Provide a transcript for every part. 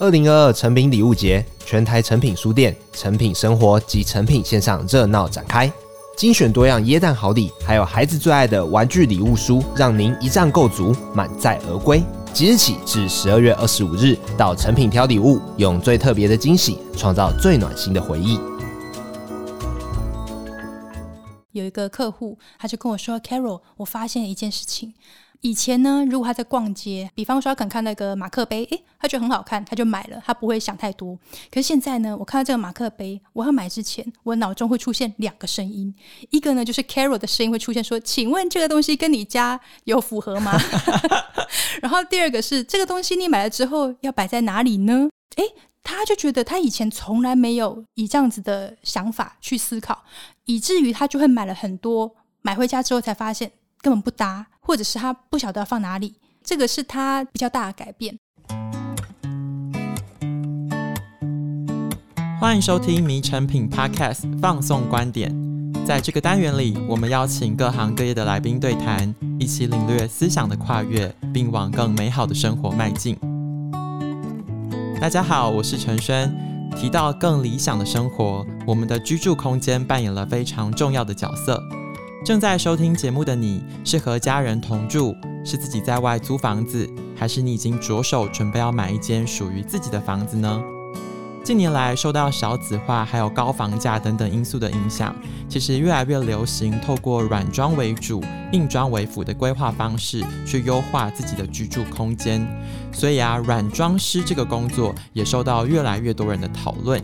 二零二二成品礼物节，全台成品书店、成品生活及成品线上热闹展开，精选多样椰蛋好礼，还有孩子最爱的玩具礼物书，让您一站购足，满载而归。即日起至十二月二十五日，到成品挑礼物，用最特别的惊喜，创造最暖心的回忆。有一个客户，他就跟我说：“Carol，我发现一件事情。以前呢，如果他在逛街，比方说他可能看那个马克杯，诶，他觉得很好看，他就买了，他不会想太多。可是现在呢，我看到这个马克杯，我要买之前，我脑中会出现两个声音，一个呢就是 Carol 的声音会出现说：‘请问这个东西跟你家有符合吗？’然后第二个是这个东西你买了之后要摆在哪里呢？诶。他就觉得他以前从来没有以这样子的想法去思考，以至于他就会买了很多，买回家之后才发现根本不搭，或者是他不晓得要放哪里。这个是他比较大的改变。欢迎收听《迷成品 Podcast》放送观点，在这个单元里，我们邀请各行各业的来宾对谈，一起领略思想的跨越，并往更美好的生活迈进。大家好，我是陈轩。提到更理想的生活，我们的居住空间扮演了非常重要的角色。正在收听节目的你，是和家人同住，是自己在外租房子，还是你已经着手准备要买一间属于自己的房子呢？近年来，受到少子化还有高房价等等因素的影响，其实越来越流行透过软装为主、硬装为辅的规划方式去优化自己的居住空间。所以啊，软装师这个工作也受到越来越多人的讨论。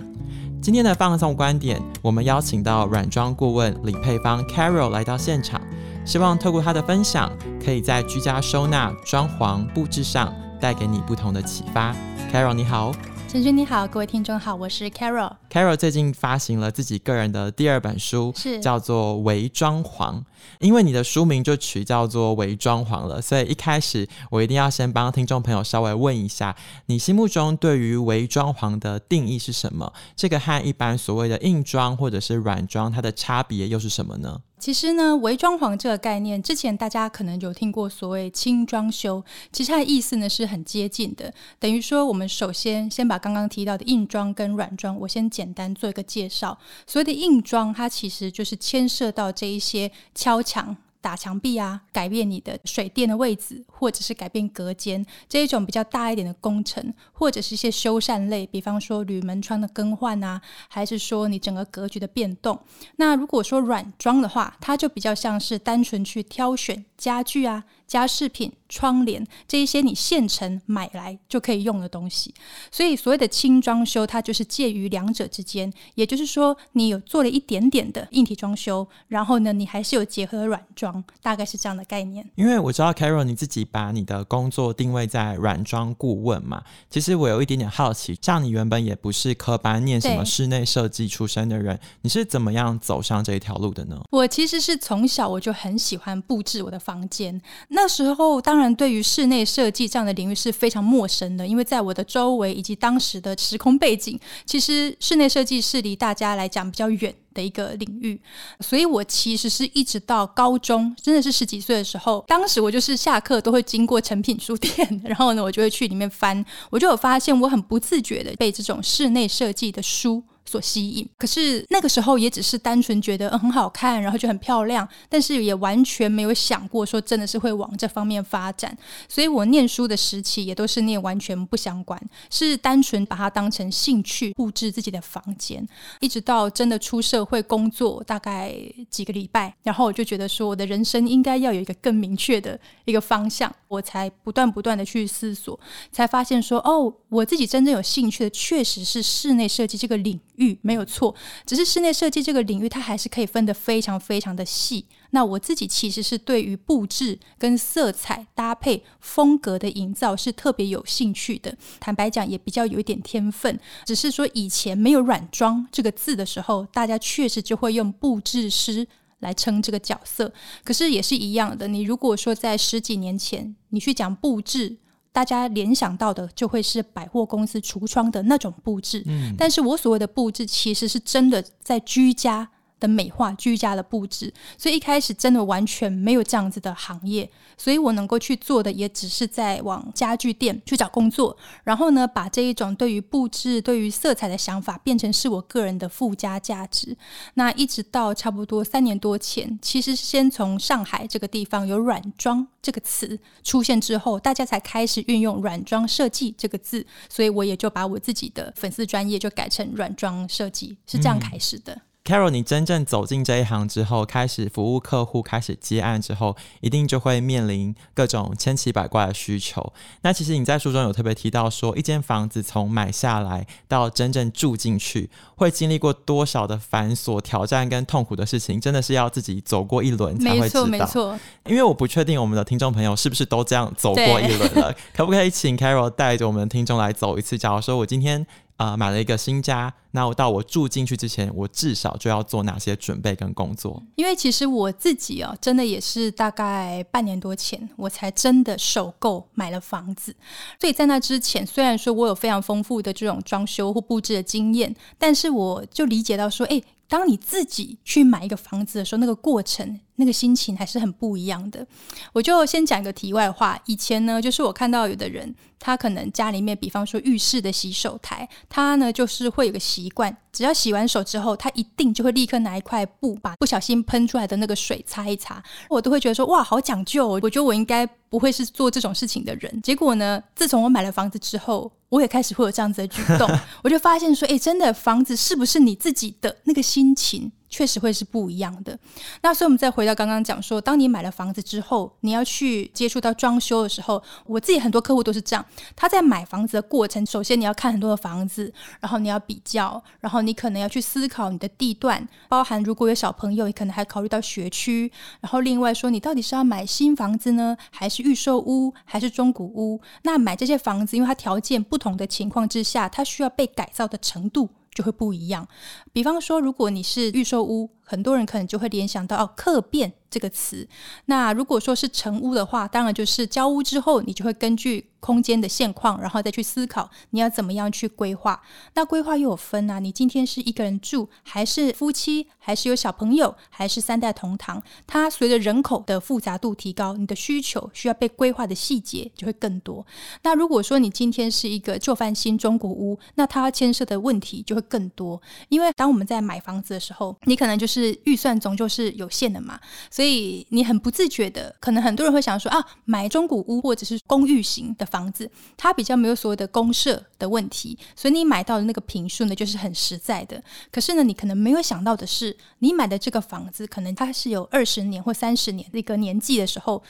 今天的放送观点，我们邀请到软装顾问李佩芳 Carol 来到现场，希望透过她的分享，可以在居家收纳、装潢布置上带给你不同的启发。Carol 你好。陈轩你好，各位听众好，我是 Carol。Carol 最近发行了自己个人的第二本书，是叫做《伪装潢》。因为你的书名就取叫做“伪装潢”了，所以一开始我一定要先帮听众朋友稍微问一下，你心目中对于伪装潢的定义是什么？这个和一般所谓的硬装或者是软装，它的差别又是什么呢？其实呢，微装潢这个概念，之前大家可能有听过所谓轻装修，其实它的意思呢是很接近的。等于说，我们首先先把刚刚提到的硬装跟软装，我先简单做一个介绍。所谓的硬装，它其实就是牵涉到这一些敲墙。打墙壁啊，改变你的水电的位置，或者是改变隔间这一种比较大一点的工程，或者是一些修缮类，比方说铝门窗的更换啊，还是说你整个格局的变动。那如果说软装的话，它就比较像是单纯去挑选家具啊。家饰品、窗帘这一些你现成买来就可以用的东西，所以所谓的轻装修，它就是介于两者之间。也就是说，你有做了一点点的硬体装修，然后呢，你还是有结合软装，大概是这样的概念。因为我知道 Carol 你自己把你的工作定位在软装顾问嘛，其实我有一点点好奇，像你原本也不是科班念什么室内设计出身的人，你是怎么样走上这一条路的呢？我其实是从小我就很喜欢布置我的房间。那时候当然对于室内设计这样的领域是非常陌生的，因为在我的周围以及当时的时空背景，其实室内设计是离大家来讲比较远的一个领域，所以我其实是一直到高中，真的是十几岁的时候，当时我就是下课都会经过诚品书店，然后呢，我就会去里面翻，我就有发现我很不自觉的被这种室内设计的书所吸引，可是那个时候也只是单纯觉得嗯很好看，然后就很漂亮，但是也完全没有想过说真的是会往这方面发展。所以我念书的时期也都是念完全不相关，是单纯把它当成兴趣布置自己的房间。一直到真的出社会工作大概几个礼拜，然后我就觉得说我的人生应该要有一个更明确的一个方向，我才不断不断的去思索，才发现说哦，我自己真正有兴趣的确实是室内设计这个领。域没有错，只是室内设计这个领域，它还是可以分得非常非常的细。那我自己其实是对于布置跟色彩搭配、风格的营造是特别有兴趣的。坦白讲，也比较有一点天分。只是说以前没有“软装”这个字的时候，大家确实就会用布置师来称这个角色。可是也是一样的，你如果说在十几年前，你去讲布置。大家联想到的就会是百货公司橱窗的那种布置，嗯，但是我所谓的布置其实是真的在居家的美化居家的布置，所以一开始真的完全没有这样子的行业，所以我能够去做的也只是在往家具店去找工作，然后呢，把这一种对于布置、对于色彩的想法变成是我个人的附加价值。那一直到差不多三年多前，其实先从上海这个地方有“软装”这个词出现之后，大家才开始运用“软装设计”这个字，所以我也就把我自己的粉丝专业就改成“软装设计”，是这样开始的。嗯 Carol，你真正走进这一行之后，开始服务客户，开始接案之后，一定就会面临各种千奇百怪的需求。那其实你在书中有特别提到说，一间房子从买下来到真正住进去，会经历过多少的繁琐、挑战跟痛苦的事情，真的是要自己走过一轮才会知道。没错，没错。因为我不确定我们的听众朋友是不是都这样走过一轮了，可不可以请 Carol 带着我们的听众来走一次？假如说我今天。啊、呃，买了一个新家，那我到我住进去之前，我至少就要做哪些准备跟工作？因为其实我自己哦，真的也是大概半年多前，我才真的首购买了房子。所以在那之前，虽然说我有非常丰富的这种装修或布置的经验，但是我就理解到说，哎，当你自己去买一个房子的时候，那个过程。那个心情还是很不一样的。我就先讲一个题外话。以前呢，就是我看到有的人，他可能家里面，比方说浴室的洗手台，他呢就是会有个习惯，只要洗完手之后，他一定就会立刻拿一块布，把不小心喷出来的那个水擦一擦。我都会觉得说，哇，好讲究哦。我觉得我应该不会是做这种事情的人。结果呢，自从我买了房子之后，我也开始会有这样子的举动。我就发现说，诶，真的房子是不是你自己的那个心情？确实会是不一样的。那所以，我们再回到刚刚讲说，当你买了房子之后，你要去接触到装修的时候，我自己很多客户都是这样。他在买房子的过程，首先你要看很多的房子，然后你要比较，然后你可能要去思考你的地段，包含如果有小朋友，你可能还考虑到学区。然后另外说，你到底是要买新房子呢，还是预售屋，还是中古屋？那买这些房子，因为它条件不同的情况之下，它需要被改造的程度。就会不一样。比方说，如果你是预售屋，很多人可能就会联想到哦，客变这个词。那如果说是成屋的话，当然就是交屋之后，你就会根据空间的现况，然后再去思考你要怎么样去规划。那规划又有分啊，你今天是一个人住，还是夫妻，还是有小朋友，还是三代同堂？它随着人口的复杂度提高，你的需求需要被规划的细节就会更多。那如果说你今天是一个旧翻新中古屋，那它牵涉的问题就会更多。因为当我们在买房子的时候，你可能就是预算终究是有限的嘛，所以你很不自觉的，可能很多人会想说啊，买中古屋或者是公寓型的房子。它比较没有所谓的公社的问题，所以你买到的那个平数呢，就是很实在的。可是呢，你可能没有想到的是，你买的这个房子可能它是有二十年或三十年的一个年纪的时候。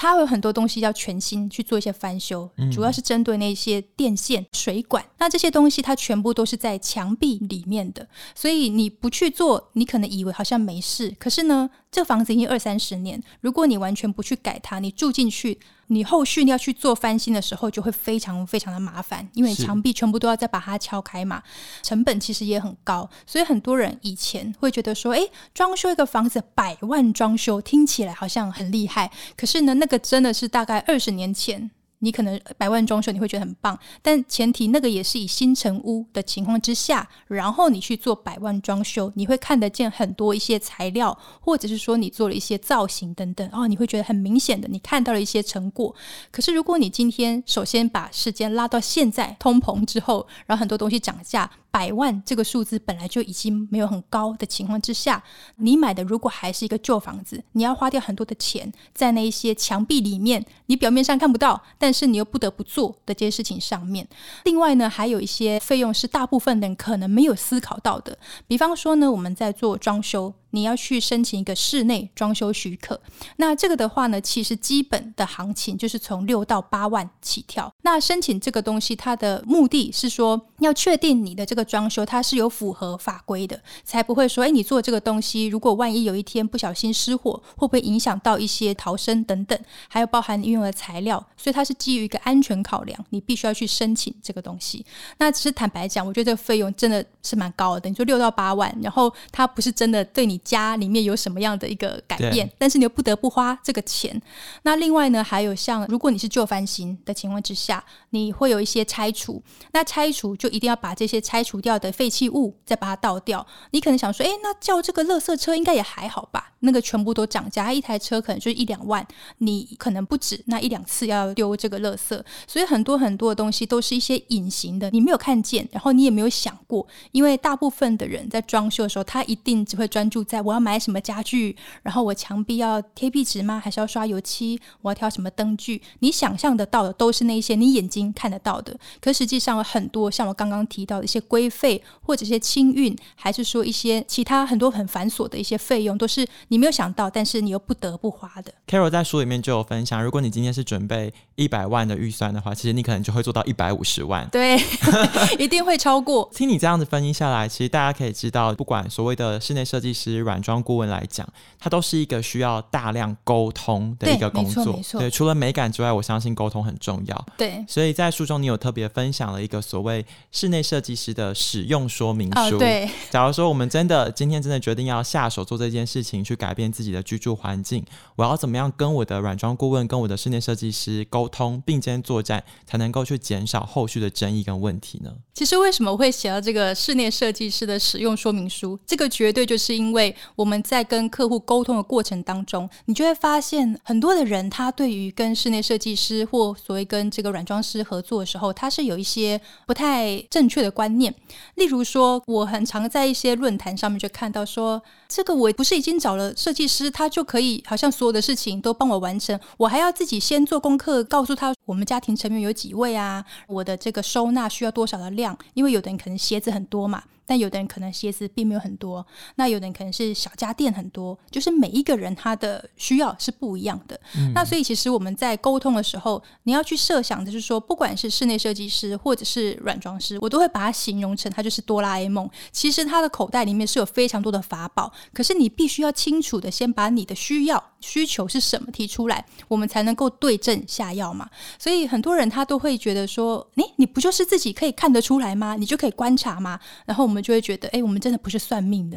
它有很多东西要全新去做一些翻修，主要是针对那些电线、水管。那这些东西它全部都是在墙壁里面的，所以你不去做，你可能以为好像没事。可是呢，这房子已经二三十年，如果你完全不去改它，你住进去，你后续你要去做翻新的时候，就会非常非常的麻烦，因为墙壁全部都要再把它敲开嘛，成本其实也很高。所以很多人以前会觉得说，诶，装修一个房子百万装修，听起来好像很厉害。可是呢，那个真的是大概二十年前。你可能百万装修你会觉得很棒，但前提那个也是以新成屋的情况之下，然后你去做百万装修，你会看得见很多一些材料，或者是说你做了一些造型等等，哦，你会觉得很明显的，你看到了一些成果。可是如果你今天首先把时间拉到现在通膨之后，然后很多东西涨价。百万这个数字本来就已经没有很高的情况之下，你买的如果还是一个旧房子，你要花掉很多的钱在那一些墙壁里面，你表面上看不到，但是你又不得不做的这些事情上面。另外呢，还有一些费用是大部分人可能没有思考到的，比方说呢，我们在做装修。你要去申请一个室内装修许可，那这个的话呢，其实基本的行情就是从六到八万起跳。那申请这个东西，它的目的是说要确定你的这个装修它是有符合法规的，才不会说，哎，你做这个东西，如果万一有一天不小心失火，会不会影响到一些逃生等等，还有包含运用的材料，所以它是基于一个安全考量，你必须要去申请这个东西。那其实坦白讲，我觉得这个费用真的是蛮高的，你说六到八万，然后它不是真的对你。你家里面有什么样的一个改变，但是你又不得不花这个钱。那另外呢，还有像如果你是旧翻新的情况之下，你会有一些拆除，那拆除就一定要把这些拆除掉的废弃物再把它倒掉。你可能想说，诶，那叫这个垃圾车应该也还好吧？那个全部都涨价，一台车可能就一两万，你可能不止那一两次要丢这个垃圾，所以很多很多的东西都是一些隐形的，你没有看见，然后你也没有想过，因为大部分的人在装修的时候，他一定只会专注在我要买什么家具，然后我墙壁要贴壁纸吗？还是要刷油漆？我要挑什么灯具？你想象得到的都是那些你眼睛看得到的，可实际上有很多像我刚刚提到的一些规费或者一些清运，还是说一些其他很多很繁琐的一些费用，都是。你没有想到，但是你又不得不花的。Carol 在书里面就有分享，如果你今天是准备一百万的预算的话，其实你可能就会做到一百五十万。对，一定会超过。听你这样子分析下来，其实大家可以知道，不管所谓的室内设计师、软装顾问来讲，它都是一个需要大量沟通的一个工作。对，除了美感之外，我相信沟通很重要。对，所以在书中你有特别分享了一个所谓室内设计师的使用说明书。哦，对，假如说我们真的今天真的决定要下手做这件事情，去改变自己的居住环境，我要怎么样跟我的软装顾问、跟我的室内设计师沟通，并肩作战，才能够去减少后续的争议跟问题呢？其实为什么我会写到这个室内设计师的使用说明书？这个绝对就是因为我们在跟客户沟通的过程当中，你就会发现很多的人，他对于跟室内设计师或所谓跟这个软装师合作的时候，他是有一些不太正确的观念。例如说，我很常在一些论坛上面就看到说，这个我不是已经找了设计师，他就可以好像所有的事情都帮我完成，我还要自己先做功课，告诉他我们家庭成员有几位啊，我的这个收纳需要多少的量，因为有的人可能鞋子很多嘛。但有的人可能鞋子并没有很多，那有的人可能是小家电很多，就是每一个人他的需要是不一样的。嗯、那所以其实我们在沟通的时候，你要去设想，就是说，不管是室内设计师或者是软装师，我都会把它形容成他就是哆啦 A 梦。其实他的口袋里面是有非常多的法宝，可是你必须要清楚的先把你的需要需求是什么提出来，我们才能够对症下药嘛。所以很多人他都会觉得说，诶，你不就是自己可以看得出来吗？你就可以观察吗？然后我们。就会觉得，哎，我们真的不是算命的，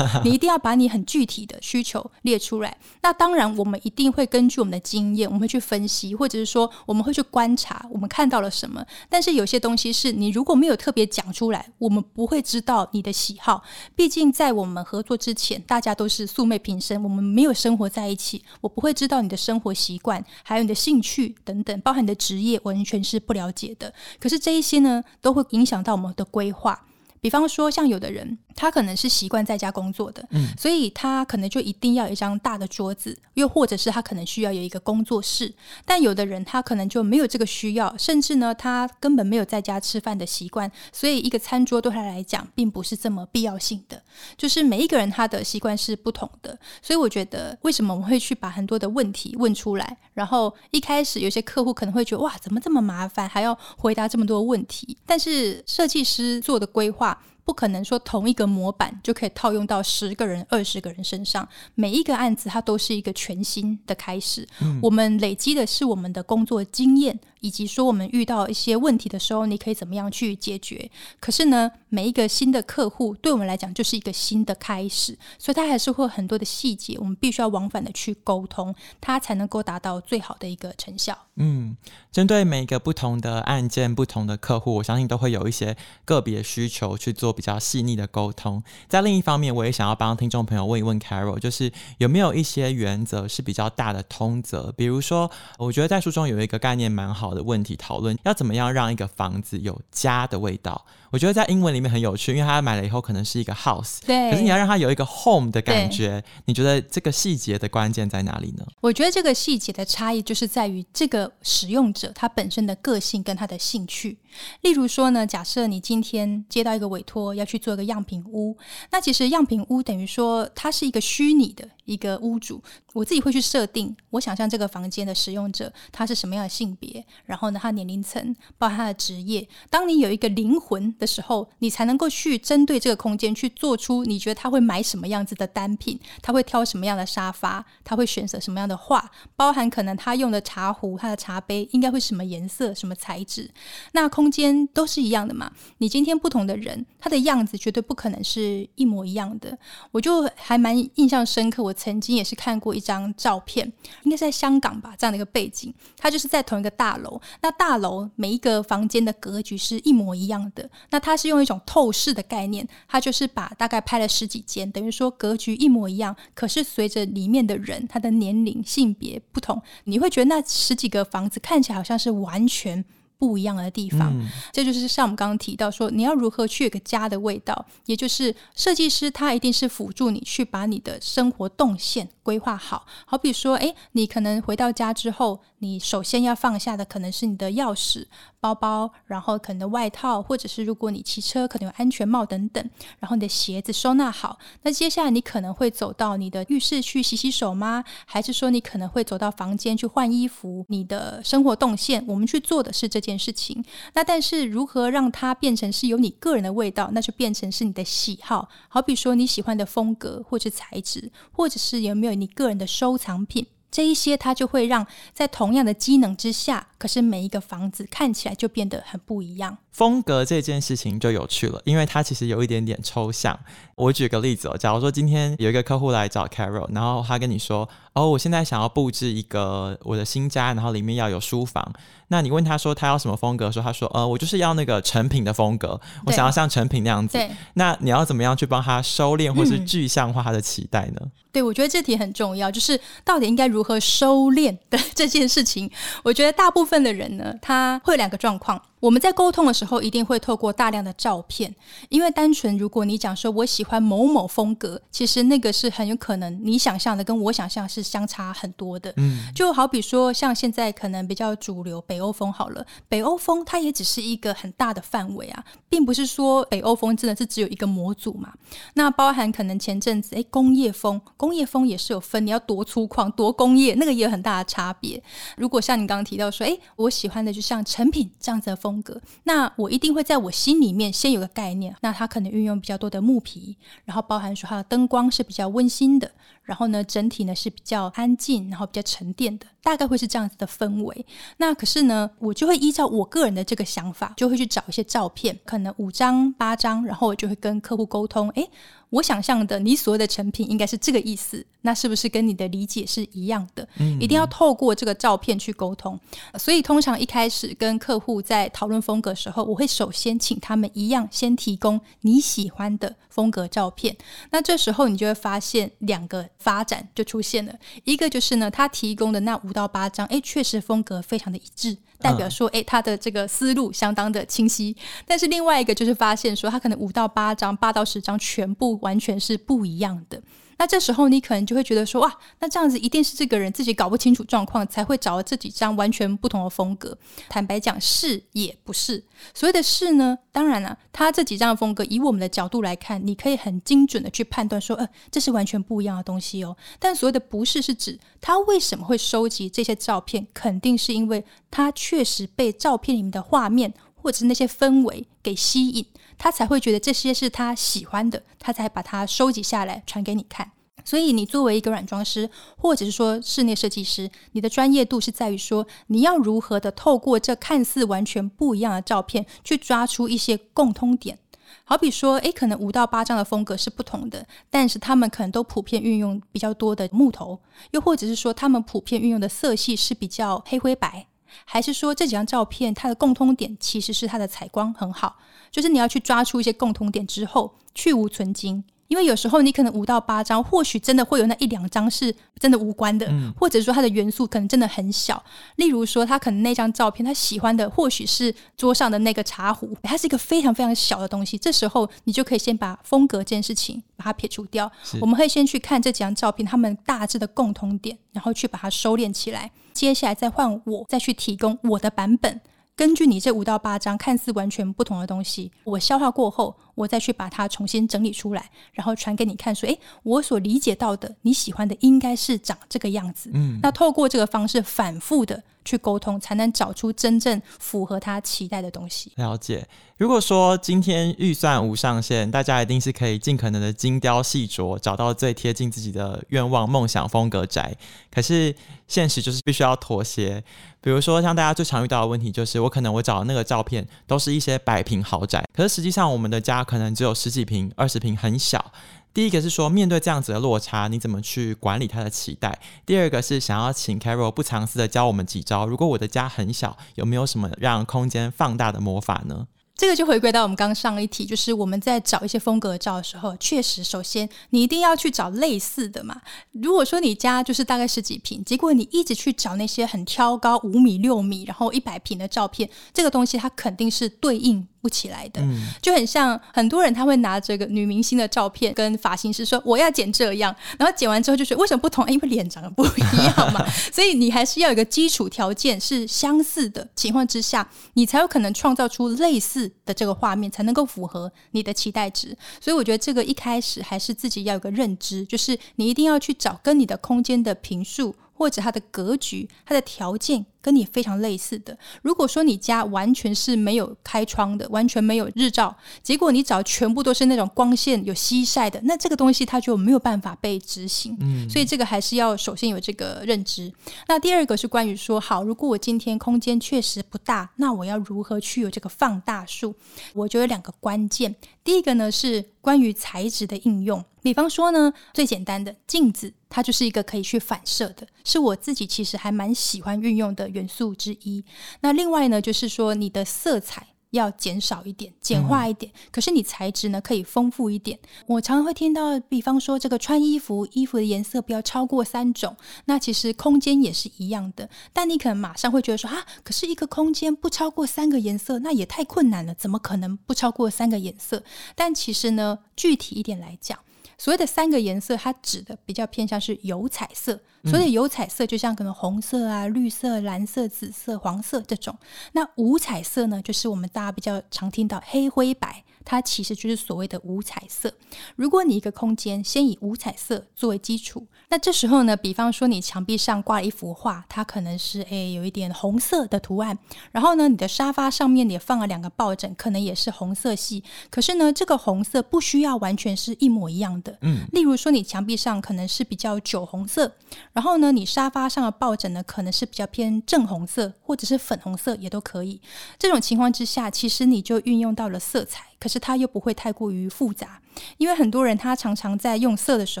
你一定要把你很具体的需求列出来。那当然，我们一定会根据我们的经验，我们会去分析，或者是说，我们会去观察，我们看到了什么。但是有些东西是你如果没有特别讲出来，我们不会知道你的喜好。毕竟在我们合作之前，大家都是素昧平生，我们没有生活在一起，我不会知道你的生活习惯，还有你的兴趣等等，包含你的职业，完全是不了解的。可是这一些呢，都会影响到我们的规划。比方说，像有的人，他可能是习惯在家工作的，嗯，所以他可能就一定要有一张大的桌子，又或者是他可能需要有一个工作室。但有的人他可能就没有这个需要，甚至呢，他根本没有在家吃饭的习惯，所以一个餐桌对他来讲并不是这么必要性的。就是每一个人他的习惯是不同的，所以我觉得为什么我们会去把很多的问题问出来，然后一开始有些客户可能会觉得哇，怎么这么麻烦，还要回答这么多问题？但是设计师做的规划。不可能说同一个模板就可以套用到十个人、二十个人身上。每一个案子它都是一个全新的开始。嗯。我们累积的是我们的工作经验。以及说我们遇到一些问题的时候，你可以怎么样去解决？可是呢，每一个新的客户对我们来讲就是一个新的开始，所以它还是会有很多的细节，我们必须要往返的去沟通，它才能够达到最好的一个成效。嗯，针对每个不同的案件、不同的客户，我相信都会有一些个别需求去做比较细腻的沟通。在另一方面，我也想要帮听众朋友问一问 Carol，就是有没有一些原则是比较大的通则？比如说，我觉得在书中有一个概念蛮好的问题讨论要怎么样让一个房子有家的味道？我觉得在英文里面很有趣，因为他买了以后可能是一个 house，对，可是你要让他有一个 home 的感觉，你觉得这个细节的关键在哪里呢？我觉得这个细节的差异就是在于这个使用者他本身的个性跟他的兴趣。例如说呢，假设你今天接到一个委托要去做一个样品屋，那其实样品屋等于说它是一个虚拟的一个屋主，我自己会去设定，我想象这个房间的使用者他是什么样的性别。然后呢，他年龄层，包括他的职业。当你有一个灵魂的时候，你才能够去针对这个空间去做出你觉得他会买什么样子的单品，他会挑什么样的沙发，他会选择什么样的画，包含可能他用的茶壶、他的茶杯应该会什么颜色、什么材质。那空空间都是一样的嘛。你今天不同的人，他的样子绝对不可能是一模一样的。我就还蛮印象深刻，我曾经也是看过一张照片，应该是在香港吧，这样的一个背景，它就是在同一个大楼。那大楼每一个房间的格局是一模一样的。那它是用一种透视的概念，它就是把大概拍了十几间，等于说格局一模一样。可是随着里面的人，他的年龄、性别不同，你会觉得那十几个房子看起来好像是完全。不一样的地方，嗯、这就是像我们刚刚提到说，你要如何去有个家的味道，也就是设计师他一定是辅助你去把你的生活动线规划好。好比说，诶，你可能回到家之后，你首先要放下的可能是你的钥匙。包包，然后可能的外套，或者是如果你骑车，可能有安全帽等等。然后你的鞋子收纳好。那接下来你可能会走到你的浴室去洗洗手吗？还是说你可能会走到房间去换衣服？你的生活动线，我们去做的是这事情。那但是如何让它变成是有你个人的味道？那就变成是你的喜好。好比说你喜欢的风格，或者材质，或者是有没有你个人的收藏品。这一些，它就会让在同样的机能之下，可是每一个房子看起来就变得很不一样。风格这件事情就有趣了，因为它其实有一点点抽象。我举个例子哦，假如说今天有一个客户来找 Carol，然后他跟你说：“哦，我现在想要布置一个我的新家，然后里面要有书房。”那你问他说他要什么风格？说他说：“呃，我就是要那个成品的风格，我想要像成品那样子。”。那你要怎么样去帮他收敛或是具象化他的期待呢？嗯对，我觉得这题很重要，就是到底应该如何收敛的这件事情。我觉得大部分的人呢，他会有两个状况。我们在沟通的时候，一定会透过大量的照片，因为单纯如果你讲说我喜欢某某风格，其实那个是很有可能你想象的跟我想象是相差很多的。嗯，就好比说像现在可能比较主流北欧风好了，北欧风它也只是一个很大的范围啊，并不是说北欧风真的是只有一个模组嘛。那包含可能前阵子诶工业风，工业风也是有分，你要多粗犷多工业，那个也有很大的差别。如果像你刚刚提到说，诶我喜欢的就像成品这样子的风。风格，那我一定会在我心里面先有个概念。那它可能运用比较多的木皮，然后包含说它的灯光是比较温馨的，然后呢，整体呢是比较安静，然后比较沉淀的，大概会是这样子的氛围。那可是呢，我就会依照我个人的这个想法，就会去找一些照片，可能五张八张，然后我就会跟客户沟通，诶。我想象的你所谓的成品应该是这个意思，那是不是跟你的理解是一样的？嗯，一定要透过这个照片去沟通。所以通常一开始跟客户在讨论风格的时候，我会首先请他们一样先提供你喜欢的风格照片。那这时候你就会发现两个发展就出现了，一个就是呢，他提供的那五到八张，诶，确实风格非常的一致。代表说，诶，他的这个思路相当的清晰。但是另外一个就是发现说，他可能五到八张、八到十张全部完全是不一样的。那这时候你可能就会觉得说，哇，那这样子一定是这个人自己搞不清楚状况，才会找了这几张完全不同的风格。坦白讲，是也不是。所谓的是呢，当然了、他这几张风格，以我们的角度来看，你可以很精准的去判断说，呃，这是完全不一样的东西哦。但所谓的不是，是指他为什么会收集这些照片，肯定是因为他确实被照片里面的画面或者是那些氛围给吸引。他才会觉得这些是他喜欢的，他才把它收集下来传给你看。所以，你作为一个软装师，或者是说室内设计师，你的专业度是在于说，你要如何的透过这看似完全不一样的照片，去抓出一些共通点。好比说，诶，可能五到八张的风格是不同的，但是他们可能都普遍运用比较多的木头，又或者是说，他们普遍运用的色系是比较黑灰白。还是说这几张照片它的共通点其实是它的采光很好，就是你要去抓出一些共通点之后去无存菁。因为有时候你可能五到八张，或许真的会有那一两张是真的无关的，嗯、或者说它的元素可能真的很小。例如说，他可能那张照片他喜欢的或许是桌上的那个茶壶，它是一个非常非常小的东西。这时候你就可以先把风格这件事情把它撇除掉。我们会先去看这几张照片，他们大致的共通点，然后去把它收敛起来。接下来再换我再去提供我的版本。根据你这五到八张看似完全不同的东西，我消化过后，我再去把它重新整理出来，然后传给你看，说，诶，我所理解到的你喜欢的应该是长这个样子。嗯，那透过这个方式反复的去沟通，才能找出真正符合他期待的东西。了解。如果说今天预算无上限，大家一定是可以尽可能的精雕细琢，找到最贴近自己的愿望、梦想风格宅。可是现实就是必须要妥协。比如说，像大家最常遇到的问题，就是我可能我找的那个照片都是一些百平豪宅，可是实际上我们的家可能只有十几平、二十平，很小。第一个是说，面对这样子的落差，你怎么去管理他的期待？第二个是想要请 Carol 不藏私的教我们几招。如果我的家很小，有没有什么让空间放大的魔法呢？这个就回归到我们刚上一题，就是我们在找一些风格照的时候，确实，首先你一定要去找类似的嘛。如果说你家就是大概十几平，结果你一直去找那些很挑高五米、六米，然后一百平的照片，这个东西它肯定是对应不起来的，就很像很多人他会拿这个女明星的照片跟发型师说我要剪这样，然后剪完之后就觉得为什么不同？因为脸长得不一样嘛，所以你还是要有一个基础条件是相似的情况之下，你才有可能创造出类似的这个画面，才能够符合你的期待值。所以我觉得这个一开始还是自己要有个认知，就是你一定要去找跟你的空间的平数。或者它的格局、它的条件跟你非常类似的。如果说你家完全是没有开窗的，完全没有日照，结果你找全部都是那种光线有西晒的，那这个东西它就没有办法被执行。嗯，所以这个还是要首先有这个认知。那第二个是关于说，好，如果我今天空间确实不大，那我要如何去有这个放大术？我觉得有两个关键。第一个呢是关于材质的应用。比方说呢，最简单的镜子，它就是一个可以去反射的，是我自己其实还蛮喜欢运用的元素之一。那另外呢，就是说你的色彩要减少一点，简化一点，嗯、可是你材质呢可以丰富一点。我常常会听到，比方说这个穿衣服，衣服的颜色不要超过三种。那其实空间也是一样的，但你可能马上会觉得说啊，可是一个空间不超过三个颜色，那也太困难了，怎么可能不超过三个颜色？但其实呢，具体一点来讲。所谓的三个颜色，它指的比较偏向是油彩色。所以有彩色就像可能红色啊、绿色、蓝色、紫色、黄色这种。那无彩色呢，就是我们大家比较常听到黑灰白。它其实就是所谓的无彩色。如果你一个空间先以无彩色作为基础，那这时候呢，比方说你墙壁上挂了一幅画，它可能是诶有一点红色的图案，然后呢，你的沙发上面也放了两个抱枕，可能也是红色系。可是呢，这个红色不需要完全是一模一样的。嗯，例如说你墙壁上可能是比较酒红色，然后呢，你沙发上的抱枕呢可能是比较偏正红色或者是粉红色也都可以。这种情况之下，其实你就运用到了色彩。可是它又不会太过于复杂，因为很多人他常常在用色的时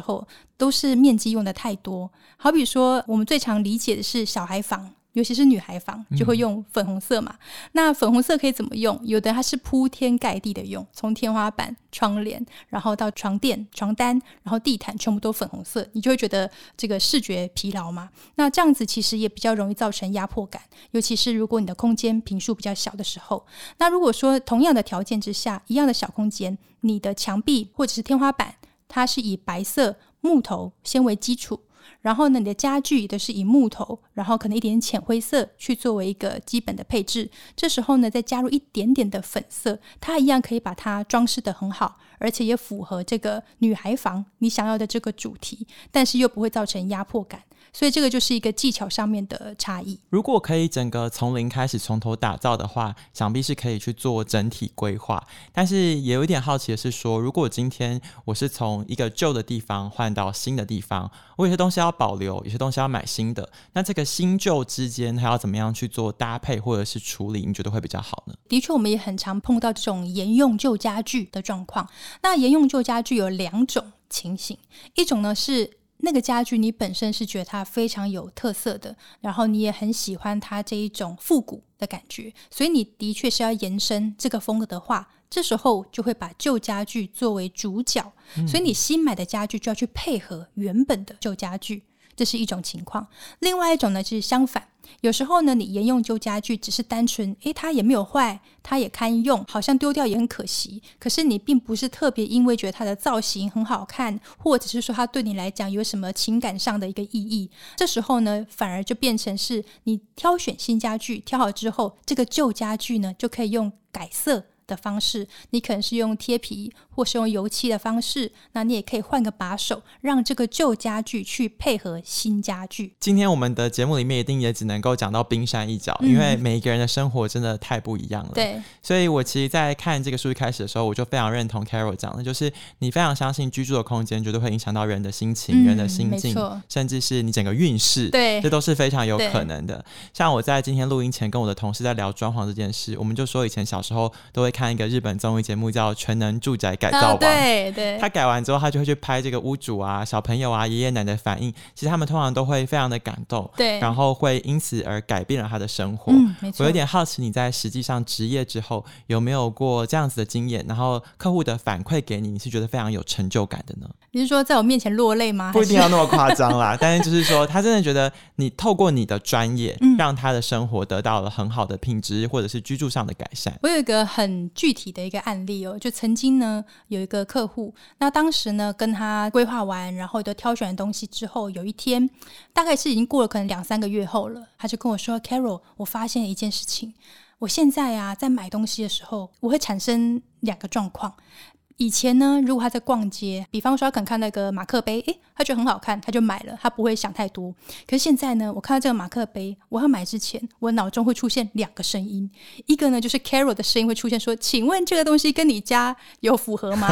候都是面积用的太多。好比说，我们最常理解的是小孩房。尤其是女孩房就会用粉红色嘛，嗯、那粉红色可以怎么用？有的它是铺天盖地的用，从天花板、窗帘，然后到床垫、床单，然后地毯，全部都粉红色，你就会觉得这个视觉疲劳嘛。那这样子其实也比较容易造成压迫感，尤其是如果你的空间平数比较小的时候。那如果说同样的条件之下，一样的小空间，你的墙壁或者是天花板，它是以白色、木头先为基础。然后呢，你的家具都是以木头，然后可能一点浅灰色去作为一个基本的配置。这时候呢，再加入一点点的粉色，它一样可以把它装饰得很好，而且也符合这个女孩房你想要的这个主题，但是又不会造成压迫感。所以这个就是一个技巧上面的差异。如果可以整个从零开始从头打造的话，想必是可以去做整体规划。但是也有一点好奇的是说，如果今天我是从一个旧的地方换到新的地方，我有些东西要保留，有些东西要买新的，那这个新旧之间还要怎么样去做搭配或者是处理？你觉得会比较好呢？的确，我们也很常碰到这种沿用旧家具的状况。那沿用旧家具有两种情形，一种呢是。那个家具你本身是觉得它非常有特色的，然后你也很喜欢它这一种复古的感觉，所以你的确是要延伸这个风格的话，这时候就会把旧家具作为主角，所以你新买的家具就要去配合原本的旧家具。这是一种情况，另外一种呢就是相反，有时候呢你沿用旧家具，只是单纯诶它也没有坏，它也堪用，好像丢掉也很可惜。可是你并不是特别因为觉得它的造型很好看，或者是说它对你来讲有什么情感上的一个意义，这时候呢反而就变成是你挑选新家具，挑好之后，这个旧家具呢就可以用改色的方式，你可能是用贴皮或是用油漆的方式，那你也可以换个把手，让这个旧家具去配合新家具。今天我们的节目里面一定也只能够讲到冰山一角，嗯、因为每一个人的生活真的太不一样了。对，所以我其实，在看这个数据开始的时候，我就非常认同 Carol 讲的，就是你非常相信居住的空间绝对会影响到人的心情、嗯、人的心境，甚至是你整个运势。对，这都是非常有可能的。像我在今天录音前跟我的同事在聊装潢这件事，我们就说以前小时候都会看一个日本综艺节目叫《全能住宅改造王》，对对，他改完之后，他就会去拍这个屋主啊、小朋友啊、爷爷奶奶的反应，其实他们通常都会非常的感动，对，然后会因此而改变了他的生活。嗯，没错。我有点好奇，你在实际上职业之后有没有过这样子的经验？然后客户的反馈给你，你是觉得非常有成就感的呢？你是说在我面前落泪吗？不一定要那么夸张啦，但是就是说，他真的觉得你透过你的专业，让他的生活得到了很好的品质，或者是居住上的改善。我有一个很具体的一个案例哦，就曾经呢有一个客户，那当时呢跟他规划完，然后都挑选东西之后，有一天大概是已经过了可能两三个月后了，他就跟我说：“Carol，我发现一件事情，我现在啊在买东西的时候，我会产生两个状况。”以前呢，如果他在逛街，比方说他可能看那个马克杯，诶，他觉得很好看，他就买了，他不会想太多。可是现在呢，我看到这个马克杯，我要买之前，我脑中会出现两个声音，一个呢就是 Carol 的声音会出现说：“请问这个东西跟你家有符合吗？”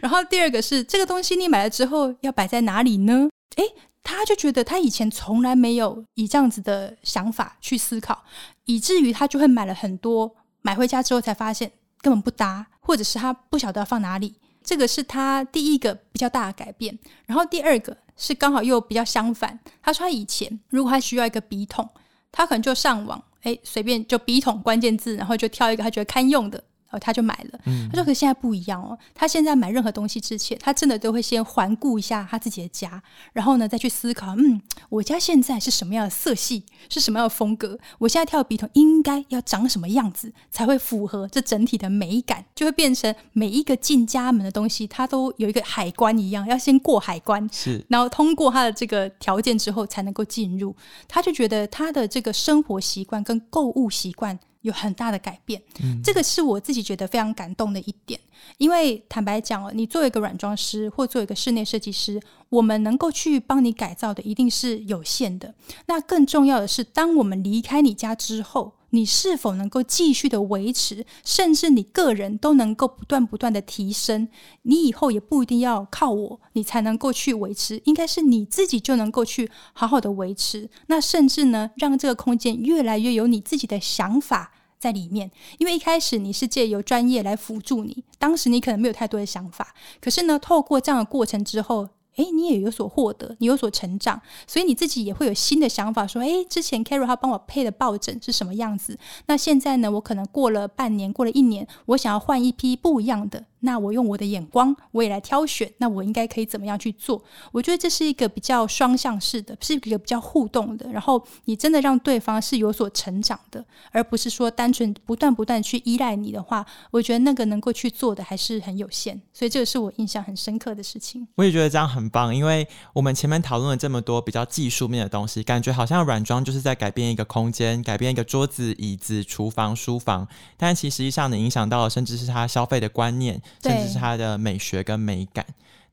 然后第二个是这个东西你买了之后要摆在哪里呢？诶，他就觉得他以前从来没有以这样子的想法去思考，以至于他就会买了很多，买回家之后才发现根本不搭。或者是他不晓得要放哪里，这个是他第一个比较大的改变。然后第二个是刚好又比较相反。他说他以前如果他需要一个笔筒，他可能就上网，哎，随便就笔筒关键字，然后就挑一个他觉得堪用的。哦，他就买了。他说：“可现在不一样哦，他现在买任何东西之前，他真的都会先环顾一下他自己的家，然后呢，再去思考，嗯，我家现在是什么样的色系，是什么样的风格？我现在挑的笔筒应该要长什么样子，才会符合这整体的美感？就会变成每一个进家门的东西，它都有一个海关一样，要先过海关，是，然后通过他的这个条件之后，才能够进入。他就觉得他的这个生活习惯跟购物习惯。”有很大的改变，嗯，这个是我自己觉得非常感动的一点。因为坦白讲哦，你作为一个软装师或做一个室内设计师，我们能够去帮你改造的一定是有限的。那更重要的是，当我们离开你家之后，你是否能够继续的维持，甚至你个人都能够不断不断的提升，你以后也不一定要靠我，你才能够去维持，应该是你自己就能够去好好的维持。那甚至呢，让这个空间越来越有你自己的想法在里面。因为一开始你是借由专业来辅助你，当时你可能没有太多的想法，可是呢，透过这样的过程之后。诶，你也有所获得，你有所成长，所以你自己也会有新的想法，说，诶，之前 Carol 他帮我配的抱枕是什么样子？那现在呢，我可能过了半年，过了一年，我想要换一批不一样的。那我用我的眼光，我也来挑选。那我应该可以怎么样去做？我觉得这是一个比较双向式的，是一个比较互动的。然后你真的让对方是有所成长的，而不是说单纯不断不断去依赖你的话，我觉得那个能够去做的还是很有限。所以这个是我印象很深刻的事情。我也觉得这样很棒，因为我们前面讨论了这么多比较技术面的东西，感觉好像软装就是在改变一个空间，改变一个桌子、椅子、厨房、书房，但其实际上能影响到的甚至是他消费的观念。甚至是它的美学跟美感。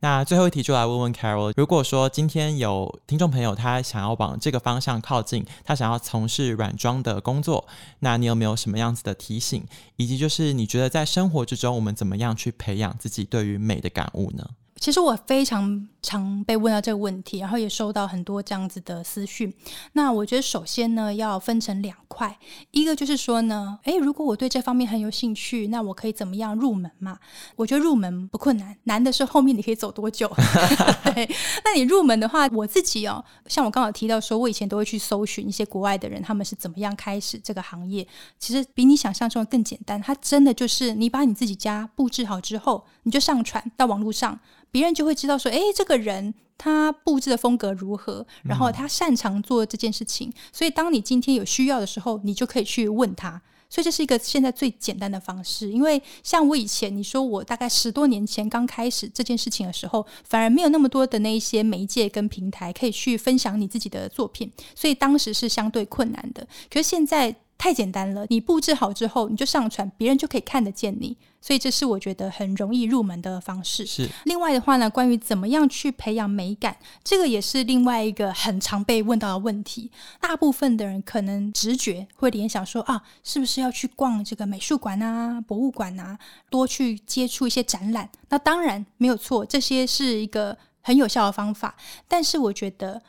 那最后一题就来问问 Carol，如果说今天有听众朋友他想要往这个方向靠近，他想要从事软装的工作，那你有没有什么样子的提醒？以及就是你觉得在生活之中，我们怎么样去培养自己对于美的感悟呢？其实我非常常被问到这个问题，然后也收到很多这样子的私讯。那我觉得首先呢，要分成两块，一个就是说呢，诶，如果我对这方面很有兴趣，那我可以怎么样入门嘛？我觉得入门不困难，难的是后面你可以走多久。对，那你入门的话，我自己哦，像我刚好提到说，我以前都会去搜寻一些国外的人，他们是怎么样开始这个行业。其实比你想象中的更简单，它真的就是你把你自己家布置好之后，你就上传到网络上。别人就会知道说，诶，这个人他布置的风格如何，然后他擅长做这件事情，所以当你今天有需要的时候，你就可以去问他。所以这是一个现在最简单的方式。因为像我以前，你说我大概十多年前刚开始这件事情的时候，反而没有那么多的那一些媒介跟平台可以去分享你自己的作品，所以当时是相对困难的。可是现在。太简单了，你布置好之后你就上传，别人就可以看得见你。所以这是我觉得很容易入门的方式。是。另外的话呢，关于怎么样去培养美感，这个也是另外一个很常被问到的问题。大部分的人可能直觉会联想说啊，是不是要去逛这个美术馆啊、博物馆啊，多去接触一些展览？那当然没有错，这些是一个很有效的方法。但是我觉得。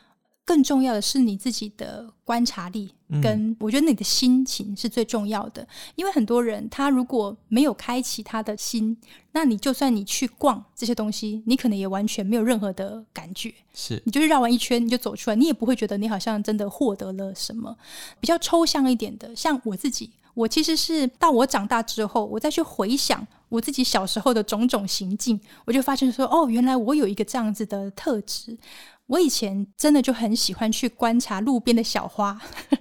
更重要的是你自己的观察力，跟我觉得你的心情是最重要的。嗯、因为很多人他如果没有开启他的心，那你就算你去逛这些东西，你可能也完全没有任何的感觉。是，你就是绕完一圈你就走出来，你也不会觉得你好像真的获得了什么。比较抽象一点的，像我自己，我其实是到我长大之后，我再去回想我自己小时候的种种行径，我就发现说，哦，原来我有一个这样子的特质。我以前真的就很喜欢去观察路边的小花，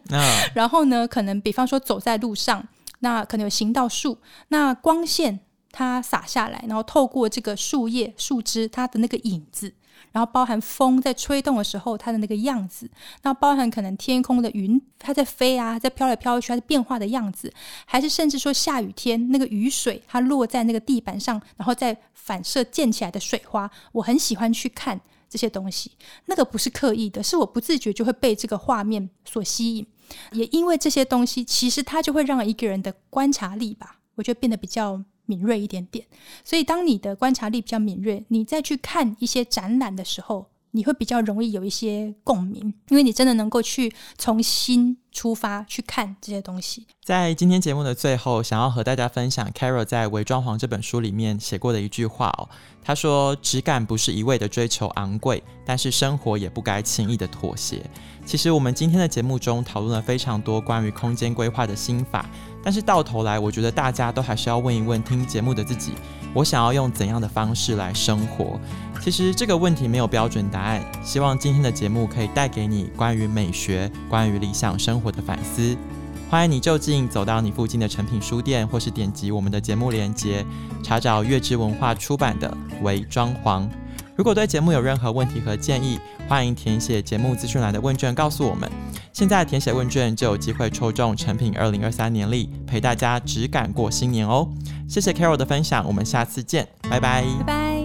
然后呢，可能比方说走在路上，那可能有行道树，那光线它洒下来，然后透过这个树叶、树枝它的那个影子，然后包含风在吹动的时候它的那个样子，那包含可能天空的云它在飞啊，在飘来飘去它的变化的样子，还是甚至说下雨天那个雨水它落在那个地板上，然后再反射溅起来的水花，我很喜欢去看。这些东西，那个不是刻意的，是我不自觉就会被这个画面所吸引。也因为这些东西，其实它就会让一个人的观察力吧，我觉得变得比较敏锐一点点。所以，当你的观察力比较敏锐，你再去看一些展览的时候，你会比较容易有一些共鸣，因为你真的能够去从心出发去看这些东西。在今天节目的最后，想要和大家分享 Carol 在《伪装潢》这本书里面写过的一句话哦。他说：“质感不是一味的追求昂贵，但是生活也不该轻易的妥协。”其实我们今天的节目中讨论了非常多关于空间规划的心法，但是到头来，我觉得大家都还是要问一问听节目的自己：我想要用怎样的方式来生活？其实这个问题没有标准答案。希望今天的节目可以带给你关于美学、关于理想生活的反思。欢迎你就近走到你附近的诚品书店，或是点击我们的节目链接，查找月之文化出版的《为装潢》。如果对节目有任何问题和建议，欢迎填写节目资讯栏的问卷告诉我们。现在填写问卷就有机会抽中诚品二零二三年历，陪大家只感过新年哦。谢谢 Carol 的分享，我们下次见，拜拜。拜拜。